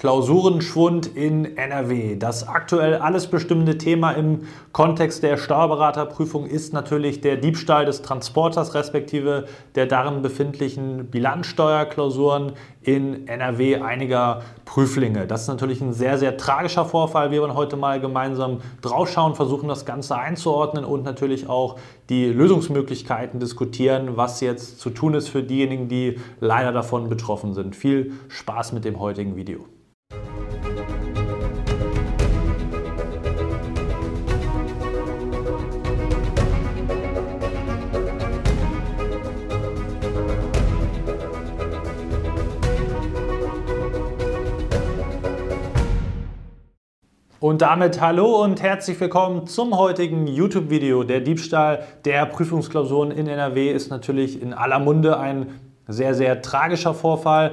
Klausurenschwund in NRW. Das aktuell alles bestimmende Thema im Kontext der Steuerberaterprüfung ist natürlich der Diebstahl des Transporters respektive der darin befindlichen Bilanzsteuerklausuren in NRW einiger Prüflinge. Das ist natürlich ein sehr, sehr tragischer Vorfall. Wir wollen heute mal gemeinsam draufschauen, versuchen das Ganze einzuordnen und natürlich auch die Lösungsmöglichkeiten diskutieren, was jetzt zu tun ist für diejenigen, die leider davon betroffen sind. Viel Spaß mit dem heutigen Video. Und damit hallo und herzlich willkommen zum heutigen YouTube-Video. Der Diebstahl der Prüfungsklausuren in NRW ist natürlich in aller Munde ein sehr, sehr tragischer Vorfall.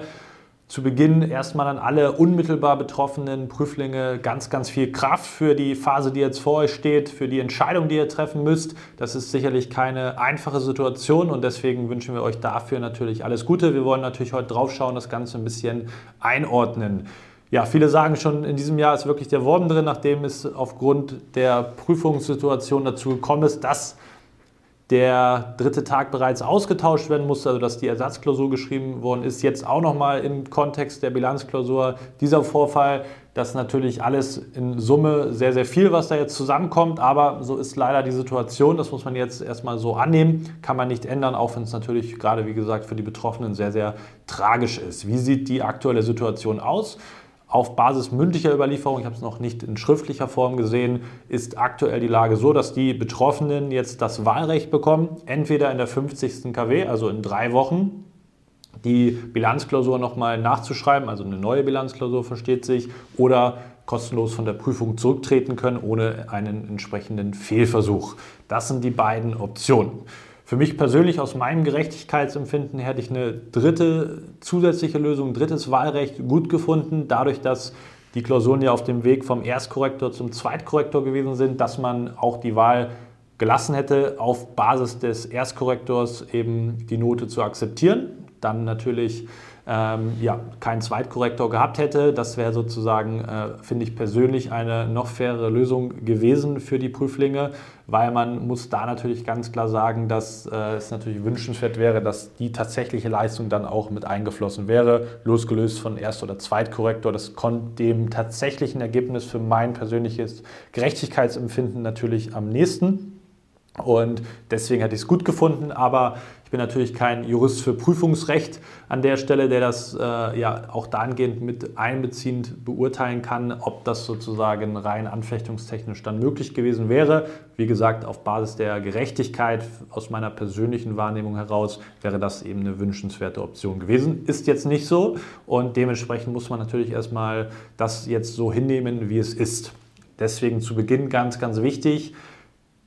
Zu Beginn erstmal an alle unmittelbar betroffenen Prüflinge ganz, ganz viel Kraft für die Phase, die jetzt vor euch steht, für die Entscheidung, die ihr treffen müsst. Das ist sicherlich keine einfache Situation und deswegen wünschen wir euch dafür natürlich alles Gute. Wir wollen natürlich heute drauf schauen, das Ganze ein bisschen einordnen. Ja, viele sagen schon, in diesem Jahr ist wirklich der Wurm drin, nachdem es aufgrund der Prüfungssituation dazu gekommen ist, dass der dritte Tag bereits ausgetauscht werden musste, also dass die Ersatzklausur geschrieben worden ist. Jetzt auch nochmal im Kontext der Bilanzklausur dieser Vorfall. Das ist natürlich alles in Summe sehr, sehr viel, was da jetzt zusammenkommt. Aber so ist leider die Situation. Das muss man jetzt erstmal so annehmen. Kann man nicht ändern, auch wenn es natürlich gerade, wie gesagt, für die Betroffenen sehr, sehr tragisch ist. Wie sieht die aktuelle Situation aus? Auf Basis mündlicher Überlieferung, ich habe es noch nicht in schriftlicher Form gesehen, ist aktuell die Lage so, dass die Betroffenen jetzt das Wahlrecht bekommen, entweder in der 50. KW, also in drei Wochen, die Bilanzklausur nochmal nachzuschreiben, also eine neue Bilanzklausur versteht sich, oder kostenlos von der Prüfung zurücktreten können ohne einen entsprechenden Fehlversuch. Das sind die beiden Optionen. Für mich persönlich aus meinem Gerechtigkeitsempfinden hätte ich eine dritte zusätzliche Lösung, drittes Wahlrecht gut gefunden, dadurch, dass die Klausuren ja auf dem Weg vom Erstkorrektor zum Zweitkorrektor gewesen sind, dass man auch die Wahl gelassen hätte, auf Basis des Erstkorrektors eben die Note zu akzeptieren. Dann natürlich ähm, ja, keinen Zweitkorrektor gehabt hätte. Das wäre sozusagen, äh, finde ich persönlich, eine noch fairere Lösung gewesen für die Prüflinge, weil man muss da natürlich ganz klar sagen, dass äh, es natürlich wünschenswert wäre, dass die tatsächliche Leistung dann auch mit eingeflossen wäre, losgelöst von Erst- oder Zweitkorrektor. Das kommt dem tatsächlichen Ergebnis für mein persönliches Gerechtigkeitsempfinden natürlich am nächsten. Und deswegen hätte ich es gut gefunden, aber ich bin natürlich kein Jurist für Prüfungsrecht an der Stelle, der das äh, ja auch dahingehend mit einbeziehend beurteilen kann, ob das sozusagen rein anfechtungstechnisch dann möglich gewesen wäre. Wie gesagt, auf Basis der Gerechtigkeit aus meiner persönlichen Wahrnehmung heraus wäre das eben eine wünschenswerte Option gewesen. Ist jetzt nicht so und dementsprechend muss man natürlich erstmal das jetzt so hinnehmen, wie es ist. Deswegen zu Beginn ganz, ganz wichtig,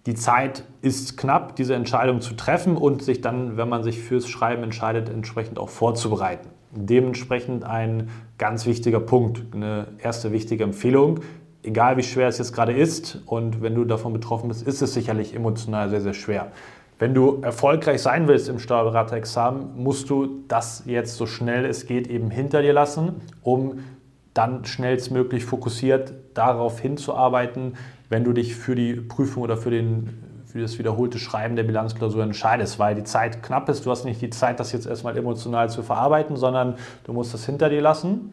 die Zeit ist knapp, diese Entscheidung zu treffen und sich dann, wenn man sich fürs Schreiben entscheidet, entsprechend auch vorzubereiten. Dementsprechend ein ganz wichtiger Punkt, eine erste wichtige Empfehlung. Egal wie schwer es jetzt gerade ist und wenn du davon betroffen bist, ist es sicherlich emotional sehr, sehr schwer. Wenn du erfolgreich sein willst im Steuerberaterexamen, musst du das jetzt so schnell es geht eben hinter dir lassen, um dann schnellstmöglich fokussiert darauf hinzuarbeiten, wenn du dich für die Prüfung oder für, den, für das wiederholte Schreiben der Bilanzklausur entscheidest, weil die Zeit knapp ist. Du hast nicht die Zeit, das jetzt erstmal emotional zu verarbeiten, sondern du musst das hinter dir lassen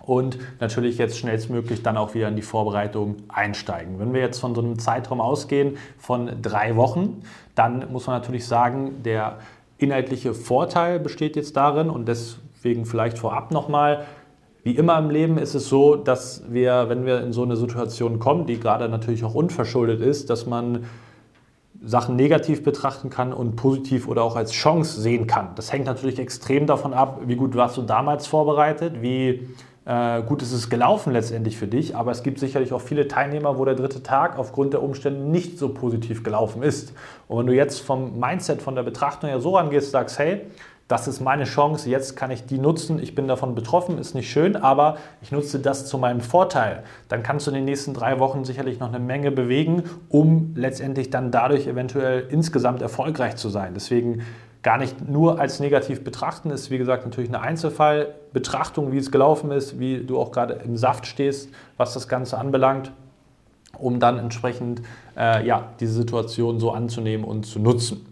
und natürlich jetzt schnellstmöglich dann auch wieder in die Vorbereitung einsteigen. Wenn wir jetzt von so einem Zeitraum ausgehen von drei Wochen, dann muss man natürlich sagen, der inhaltliche Vorteil besteht jetzt darin und deswegen vielleicht vorab nochmal, wie immer im Leben ist es so, dass wir, wenn wir in so eine Situation kommen, die gerade natürlich auch unverschuldet ist, dass man Sachen negativ betrachten kann und positiv oder auch als Chance sehen kann. Das hängt natürlich extrem davon ab, wie gut warst du damals vorbereitet, wie äh, gut ist es gelaufen letztendlich für dich. Aber es gibt sicherlich auch viele Teilnehmer, wo der dritte Tag aufgrund der Umstände nicht so positiv gelaufen ist. Und wenn du jetzt vom Mindset, von der Betrachtung her so rangehst, sagst, hey, das ist meine Chance, jetzt kann ich die nutzen, ich bin davon betroffen, ist nicht schön, aber ich nutze das zu meinem Vorteil. Dann kannst du in den nächsten drei Wochen sicherlich noch eine Menge bewegen, um letztendlich dann dadurch eventuell insgesamt erfolgreich zu sein. Deswegen gar nicht nur als negativ betrachten. Ist wie gesagt natürlich eine Einzelfallbetrachtung, wie es gelaufen ist, wie du auch gerade im Saft stehst, was das Ganze anbelangt, um dann entsprechend äh, ja, diese Situation so anzunehmen und zu nutzen.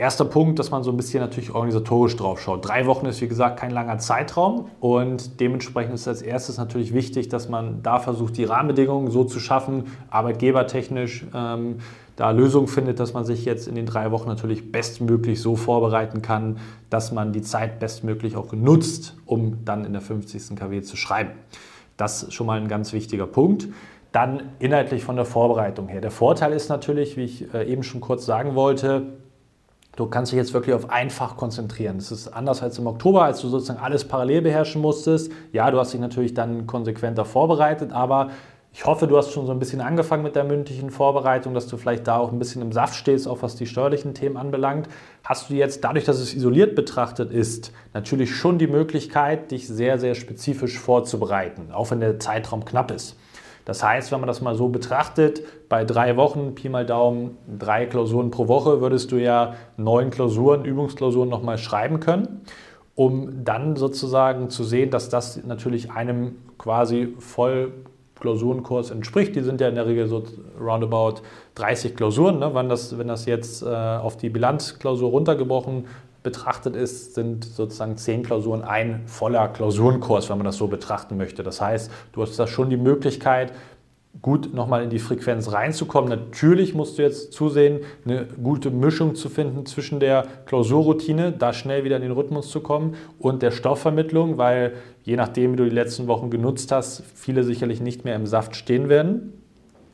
Erster Punkt, dass man so ein bisschen natürlich organisatorisch drauf schaut. Drei Wochen ist wie gesagt kein langer Zeitraum und dementsprechend ist als erstes natürlich wichtig, dass man da versucht, die Rahmenbedingungen so zu schaffen, arbeitgebertechnisch ähm, da Lösungen findet, dass man sich jetzt in den drei Wochen natürlich bestmöglich so vorbereiten kann, dass man die Zeit bestmöglich auch nutzt, um dann in der 50. KW zu schreiben. Das ist schon mal ein ganz wichtiger Punkt. Dann inhaltlich von der Vorbereitung her. Der Vorteil ist natürlich, wie ich äh, eben schon kurz sagen wollte, Du kannst dich jetzt wirklich auf einfach konzentrieren. Das ist anders als im Oktober, als du sozusagen alles parallel beherrschen musstest. Ja, du hast dich natürlich dann konsequenter vorbereitet, aber ich hoffe, du hast schon so ein bisschen angefangen mit der mündlichen Vorbereitung, dass du vielleicht da auch ein bisschen im Saft stehst, auch was die steuerlichen Themen anbelangt. Hast du jetzt, dadurch, dass es isoliert betrachtet ist, natürlich schon die Möglichkeit, dich sehr, sehr spezifisch vorzubereiten, auch wenn der Zeitraum knapp ist. Das heißt, wenn man das mal so betrachtet, bei drei Wochen, Pi mal Daumen, drei Klausuren pro Woche, würdest du ja neun Klausuren, Übungsklausuren nochmal schreiben können, um dann sozusagen zu sehen, dass das natürlich einem quasi voll Klausurenkurs entspricht. Die sind ja in der Regel so roundabout 30 Klausuren. Ne? Wenn, das, wenn das jetzt äh, auf die Bilanzklausur runtergebrochen betrachtet ist, sind sozusagen zehn Klausuren ein voller Klausurenkurs, wenn man das so betrachten möchte. Das heißt, du hast da schon die Möglichkeit, gut nochmal in die Frequenz reinzukommen. Natürlich musst du jetzt zusehen, eine gute Mischung zu finden zwischen der Klausurroutine, da schnell wieder in den Rhythmus zu kommen, und der Stoffvermittlung, weil je nachdem, wie du die letzten Wochen genutzt hast, viele sicherlich nicht mehr im Saft stehen werden.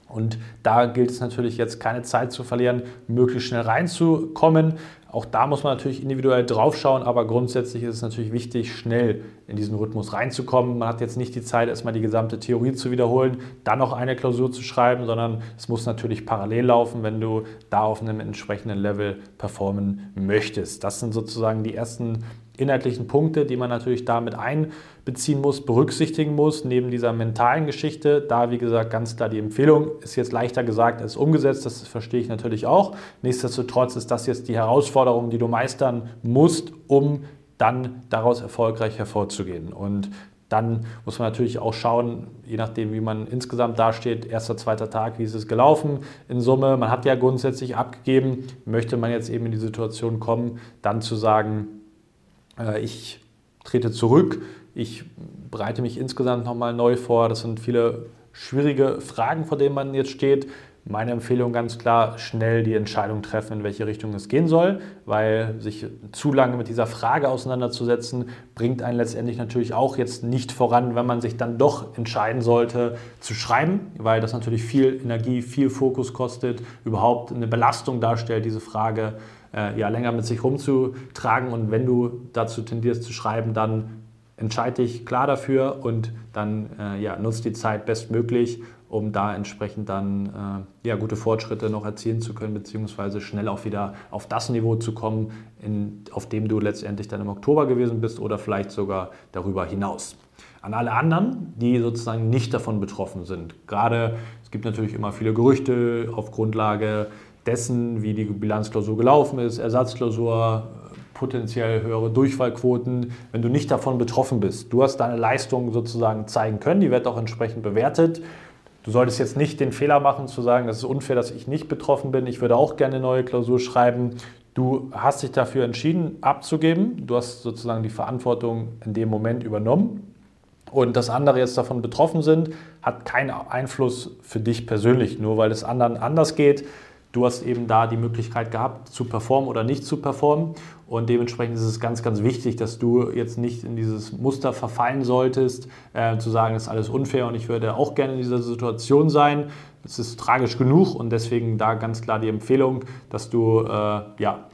Und da gilt es natürlich jetzt keine Zeit zu verlieren, möglichst schnell reinzukommen. Auch da muss man natürlich individuell drauf schauen, aber grundsätzlich ist es natürlich wichtig, schnell in diesen Rhythmus reinzukommen. Man hat jetzt nicht die Zeit, erstmal die gesamte Theorie zu wiederholen, dann noch eine Klausur zu schreiben, sondern es muss natürlich parallel laufen, wenn du da auf einem entsprechenden Level performen möchtest. Das sind sozusagen die ersten inhaltlichen Punkte, die man natürlich damit einbeziehen muss, berücksichtigen muss, neben dieser mentalen Geschichte. Da, wie gesagt, ganz klar die Empfehlung ist jetzt leichter gesagt als umgesetzt, das verstehe ich natürlich auch. Nichtsdestotrotz ist das jetzt die Herausforderung, die du meistern musst, um dann daraus erfolgreich hervorzugehen. Und dann muss man natürlich auch schauen, je nachdem, wie man insgesamt dasteht, erster, zweiter Tag, wie ist es gelaufen in Summe. Man hat ja grundsätzlich abgegeben, möchte man jetzt eben in die Situation kommen, dann zu sagen, ich trete zurück, ich bereite mich insgesamt nochmal neu vor. Das sind viele schwierige Fragen, vor denen man jetzt steht. Meine Empfehlung ganz klar, schnell die Entscheidung treffen, in welche Richtung es gehen soll, weil sich zu lange mit dieser Frage auseinanderzusetzen, bringt einen letztendlich natürlich auch jetzt nicht voran, wenn man sich dann doch entscheiden sollte zu schreiben, weil das natürlich viel Energie, viel Fokus kostet, überhaupt eine Belastung darstellt, diese Frage äh, ja, länger mit sich rumzutragen. Und wenn du dazu tendierst zu schreiben, dann entscheide dich klar dafür und dann äh, ja, nutzt die Zeit bestmöglich, um da entsprechend dann äh, ja, gute Fortschritte noch erzielen zu können, beziehungsweise schnell auch wieder auf das Niveau zu kommen, in, auf dem du letztendlich dann im Oktober gewesen bist oder vielleicht sogar darüber hinaus. An alle anderen, die sozusagen nicht davon betroffen sind. Gerade es gibt natürlich immer viele Gerüchte auf Grundlage dessen, wie die Bilanzklausur gelaufen ist, Ersatzklausur, potenziell höhere Durchfallquoten, wenn du nicht davon betroffen bist. Du hast deine Leistung sozusagen zeigen können, die wird auch entsprechend bewertet. Du solltest jetzt nicht den Fehler machen zu sagen, das ist unfair, dass ich nicht betroffen bin, ich würde auch gerne eine neue Klausur schreiben. Du hast dich dafür entschieden, abzugeben. Du hast sozusagen die Verantwortung in dem Moment übernommen. Und dass andere jetzt davon betroffen sind, hat keinen Einfluss für dich persönlich. Nur weil es anderen anders geht, Du hast eben da die Möglichkeit gehabt, zu performen oder nicht zu performen. Und dementsprechend ist es ganz, ganz wichtig, dass du jetzt nicht in dieses Muster verfallen solltest, äh, zu sagen, das ist alles unfair und ich würde auch gerne in dieser Situation sein. Es ist tragisch genug und deswegen da ganz klar die Empfehlung, dass du äh, ja,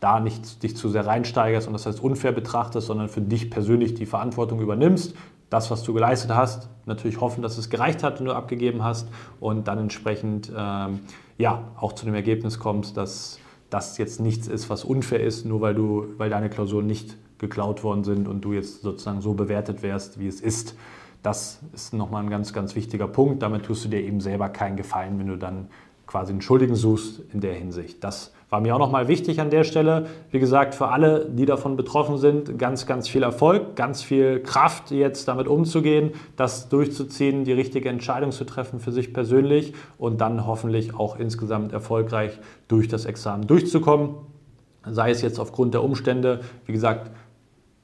da nicht dich zu sehr reinsteigerst und das als unfair betrachtest, sondern für dich persönlich die Verantwortung übernimmst. Das, was du geleistet hast, natürlich hoffen, dass es gereicht hat, wenn du abgegeben hast und dann entsprechend ähm, ja, auch zu dem Ergebnis kommst, dass das jetzt nichts ist, was unfair ist, nur weil, du, weil deine Klausuren nicht geklaut worden sind und du jetzt sozusagen so bewertet wärst, wie es ist. Das ist nochmal ein ganz, ganz wichtiger Punkt. Damit tust du dir eben selber keinen Gefallen, wenn du dann quasi einen Schuldigen suchst in der Hinsicht. Das War mir auch nochmal wichtig an der Stelle. Wie gesagt, für alle, die davon betroffen sind, ganz, ganz viel Erfolg, ganz viel Kraft, jetzt damit umzugehen, das durchzuziehen, die richtige Entscheidung zu treffen für sich persönlich und dann hoffentlich auch insgesamt erfolgreich durch das Examen durchzukommen. Sei es jetzt aufgrund der Umstände, wie gesagt,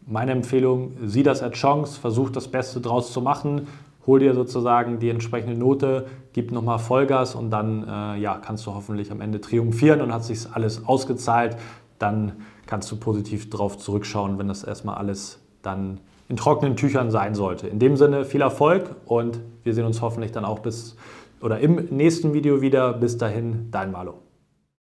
meine Empfehlung, sieh das als Chance, versuch das Beste draus zu machen, hol dir sozusagen die entsprechende Note, gib nochmal Vollgas und dann äh, ja, kannst du hoffentlich am Ende triumphieren und hat sich alles ausgezahlt. Dann kannst du positiv drauf zurückschauen, wenn das erstmal alles dann in trockenen Tüchern sein sollte. In dem Sinne viel Erfolg und wir sehen uns hoffentlich dann auch bis oder im nächsten Video wieder. Bis dahin, dein Malo.